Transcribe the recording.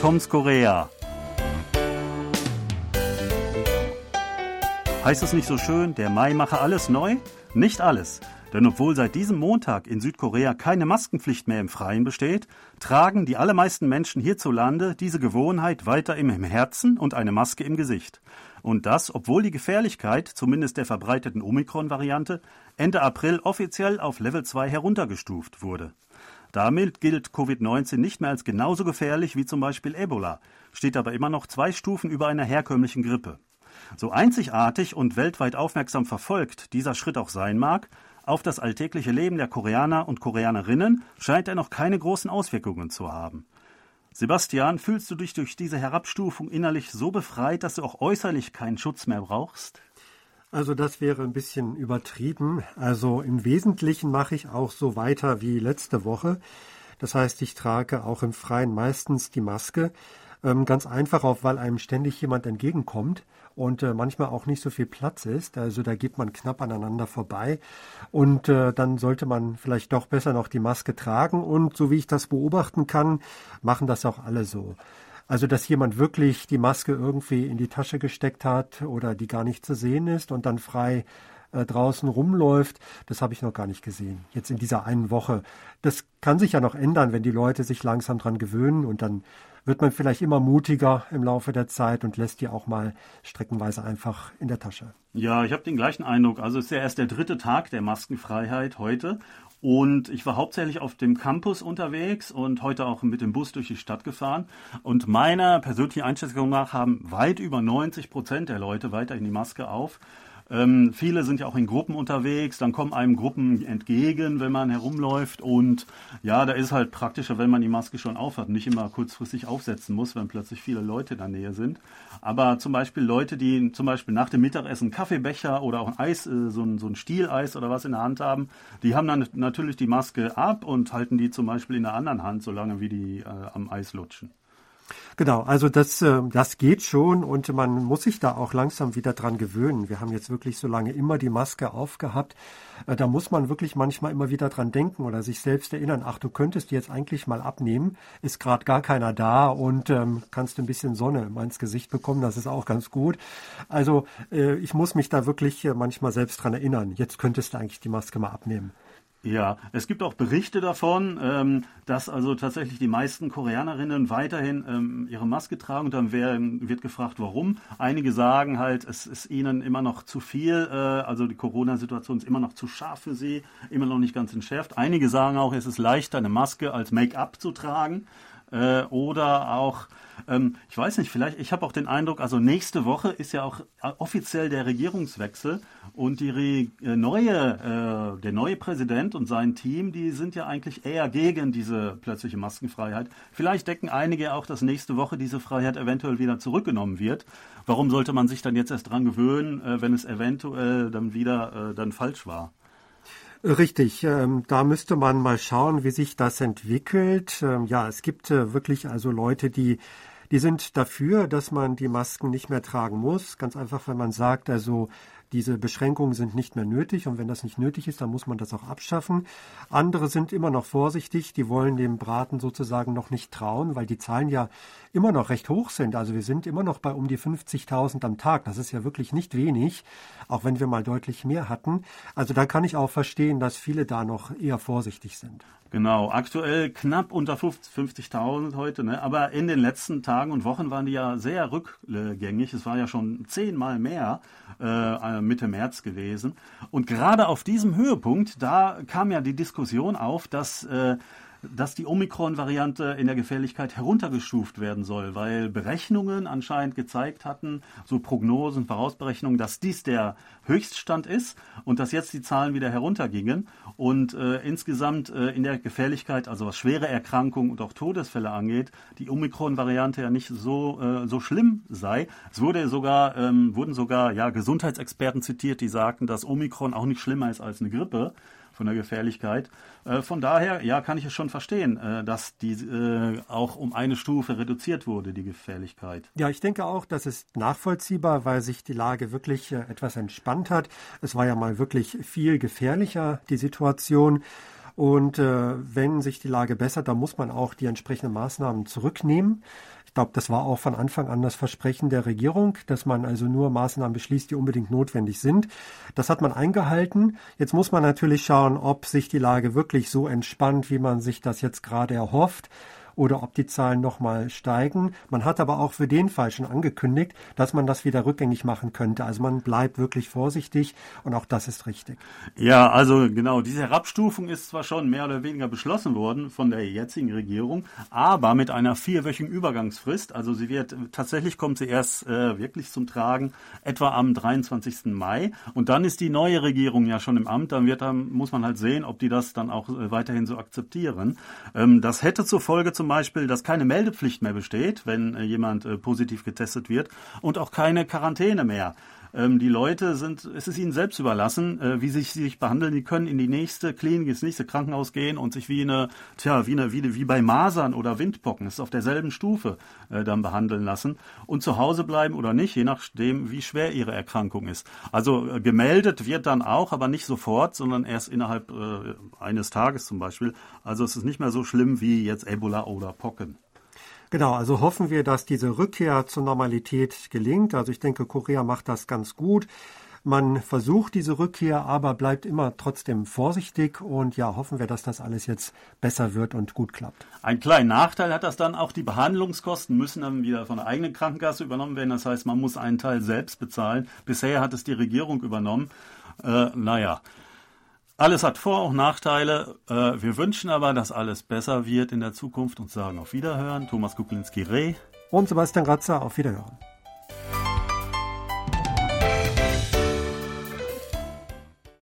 Toms Korea. Heißt es nicht so schön, der Mai mache alles neu? Nicht alles. Denn obwohl seit diesem Montag in Südkorea keine Maskenpflicht mehr im Freien besteht, tragen die allermeisten Menschen hierzulande diese Gewohnheit weiter im Herzen und eine Maske im Gesicht. Und das, obwohl die Gefährlichkeit, zumindest der verbreiteten Omikron-Variante, Ende April offiziell auf Level 2 heruntergestuft wurde. Damit gilt Covid-19 nicht mehr als genauso gefährlich wie zum Beispiel Ebola, steht aber immer noch zwei Stufen über einer herkömmlichen Grippe. So einzigartig und weltweit aufmerksam verfolgt dieser Schritt auch sein mag, auf das alltägliche Leben der Koreaner und Koreanerinnen scheint er noch keine großen Auswirkungen zu haben. Sebastian, fühlst du dich durch diese Herabstufung innerlich so befreit, dass du auch äußerlich keinen Schutz mehr brauchst? Also das wäre ein bisschen übertrieben. Also im Wesentlichen mache ich auch so weiter wie letzte Woche. Das heißt, ich trage auch im Freien meistens die Maske. Ähm, ganz einfach auch, weil einem ständig jemand entgegenkommt und äh, manchmal auch nicht so viel Platz ist. Also da geht man knapp aneinander vorbei und äh, dann sollte man vielleicht doch besser noch die Maske tragen und so wie ich das beobachten kann, machen das auch alle so. Also, dass jemand wirklich die Maske irgendwie in die Tasche gesteckt hat oder die gar nicht zu sehen ist und dann frei äh, draußen rumläuft, das habe ich noch gar nicht gesehen. Jetzt in dieser einen Woche. Das kann sich ja noch ändern, wenn die Leute sich langsam dran gewöhnen und dann wird man vielleicht immer mutiger im Laufe der Zeit und lässt die auch mal streckenweise einfach in der Tasche. Ja, ich habe den gleichen Eindruck. Also es ist ja erst der dritte Tag der Maskenfreiheit heute. Und ich war hauptsächlich auf dem Campus unterwegs und heute auch mit dem Bus durch die Stadt gefahren. Und meiner persönlichen Einschätzung nach haben weit über 90 Prozent der Leute weiterhin die Maske auf. Ähm, viele sind ja auch in Gruppen unterwegs, dann kommen einem Gruppen entgegen, wenn man herumläuft und ja, da ist halt praktischer, wenn man die Maske schon aufhat, nicht immer kurzfristig aufsetzen muss, wenn plötzlich viele Leute in der Nähe sind. Aber zum Beispiel Leute, die zum Beispiel nach dem Mittagessen Kaffeebecher oder auch ein Eis, äh, so ein, so ein Stieleis oder was in der Hand haben, die haben dann natürlich die Maske ab und halten die zum Beispiel in der anderen Hand, solange wie die äh, am Eis lutschen. Genau, also das, äh, das geht schon und man muss sich da auch langsam wieder dran gewöhnen. Wir haben jetzt wirklich so lange immer die Maske aufgehabt. Äh, da muss man wirklich manchmal immer wieder dran denken oder sich selbst erinnern, ach, du könntest die jetzt eigentlich mal abnehmen, ist gerade gar keiner da und ähm, kannst ein bisschen Sonne ins Gesicht bekommen, das ist auch ganz gut. Also äh, ich muss mich da wirklich äh, manchmal selbst dran erinnern, jetzt könntest du eigentlich die Maske mal abnehmen. Ja, es gibt auch Berichte davon, ähm, dass also tatsächlich die meisten Koreanerinnen weiterhin ähm, ihre Maske tragen und dann wird gefragt, warum. Einige sagen halt, es ist ihnen immer noch zu viel, äh, also die Corona-Situation ist immer noch zu scharf für sie, immer noch nicht ganz entschärft. Einige sagen auch, es ist leichter, eine Maske als Make-up zu tragen. Äh, oder auch, ähm, ich weiß nicht, vielleicht, ich habe auch den Eindruck, also nächste Woche ist ja auch äh, offiziell der Regierungswechsel und die Re äh, neue, äh, der neue Präsident und sein Team, die sind ja eigentlich eher gegen diese plötzliche Maskenfreiheit. Vielleicht decken einige auch, dass nächste Woche diese Freiheit eventuell wieder zurückgenommen wird. Warum sollte man sich dann jetzt erst dran gewöhnen, äh, wenn es eventuell dann wieder äh, dann falsch war? Richtig, ähm, da müsste man mal schauen, wie sich das entwickelt. Ähm, ja, es gibt äh, wirklich also Leute, die die sind dafür, dass man die Masken nicht mehr tragen muss. Ganz einfach, wenn man sagt, also diese Beschränkungen sind nicht mehr nötig und wenn das nicht nötig ist, dann muss man das auch abschaffen. Andere sind immer noch vorsichtig, die wollen dem Braten sozusagen noch nicht trauen, weil die Zahlen ja immer noch recht hoch sind. Also wir sind immer noch bei um die 50.000 am Tag. Das ist ja wirklich nicht wenig, auch wenn wir mal deutlich mehr hatten. Also da kann ich auch verstehen, dass viele da noch eher vorsichtig sind. Genau, aktuell knapp unter 50.000 heute, ne? aber in den letzten Tagen und Wochen waren die ja sehr rückgängig. Es war ja schon zehnmal mehr äh, Mitte März gewesen. Und gerade auf diesem Höhepunkt, da kam ja die Diskussion auf, dass äh, dass die Omikron-Variante in der Gefährlichkeit heruntergestuft werden soll, weil Berechnungen anscheinend gezeigt hatten, so Prognosen, Vorausberechnungen, dass dies der Höchststand ist und dass jetzt die Zahlen wieder heruntergingen und äh, insgesamt äh, in der Gefährlichkeit, also was schwere Erkrankungen und auch Todesfälle angeht, die Omikron-Variante ja nicht so, äh, so schlimm sei. Es wurde sogar, ähm, wurden sogar ja, Gesundheitsexperten zitiert, die sagten, dass Omikron auch nicht schlimmer ist als eine Grippe von der Gefährlichkeit. Äh, von daher, ja, kann ich es schon verstehen, äh, dass die äh, auch um eine Stufe reduziert wurde, die Gefährlichkeit. Ja, ich denke auch, das ist nachvollziehbar, weil sich die Lage wirklich etwas entspannt hat. Es war ja mal wirklich viel gefährlicher, die Situation. Und äh, wenn sich die Lage bessert, dann muss man auch die entsprechenden Maßnahmen zurücknehmen. Ich glaube, das war auch von Anfang an das Versprechen der Regierung, dass man also nur Maßnahmen beschließt, die unbedingt notwendig sind. Das hat man eingehalten. Jetzt muss man natürlich schauen, ob sich die Lage wirklich so entspannt, wie man sich das jetzt gerade erhofft oder ob die Zahlen nochmal steigen. Man hat aber auch für den Fall schon angekündigt, dass man das wieder rückgängig machen könnte. Also man bleibt wirklich vorsichtig und auch das ist richtig. Ja, also genau, diese Herabstufung ist zwar schon mehr oder weniger beschlossen worden von der jetzigen Regierung, aber mit einer vierwöchigen Übergangsfrist. Also sie wird tatsächlich kommt sie erst äh, wirklich zum Tragen etwa am 23. Mai und dann ist die neue Regierung ja schon im Amt. Dann wird dann muss man halt sehen, ob die das dann auch äh, weiterhin so akzeptieren. Ähm, das hätte zur Folge zum Beispiel, dass keine Meldepflicht mehr besteht, wenn äh, jemand äh, positiv getestet wird und auch keine Quarantäne mehr. Ähm, die Leute sind, es ist ihnen selbst überlassen, äh, wie sich sie sich behandeln. Die können in die nächste Klinik, ins nächste Krankenhaus gehen und sich wie eine, tja, wie eine, wie, wie bei Masern oder Windpocken, das ist auf derselben Stufe, dann behandeln lassen und zu Hause bleiben oder nicht, je nachdem, wie schwer ihre Erkrankung ist. Also gemeldet wird dann auch, aber nicht sofort, sondern erst innerhalb eines Tages zum Beispiel. Also es ist nicht mehr so schlimm wie jetzt Ebola oder Pocken. Genau, also hoffen wir, dass diese Rückkehr zur Normalität gelingt. Also ich denke, Korea macht das ganz gut. Man versucht diese Rückkehr, aber bleibt immer trotzdem vorsichtig und ja, hoffen wir, dass das alles jetzt besser wird und gut klappt. Ein kleinen Nachteil hat das dann auch, die Behandlungskosten müssen dann wieder von der eigenen Krankenkasse übernommen werden. Das heißt, man muss einen Teil selbst bezahlen. Bisher hat es die Regierung übernommen. Äh, naja, alles hat Vor- und Nachteile. Äh, wir wünschen aber, dass alles besser wird in der Zukunft und sagen auf Wiederhören. Thomas Kuklinski-Reh. Und Sebastian Ratzer, auf Wiederhören.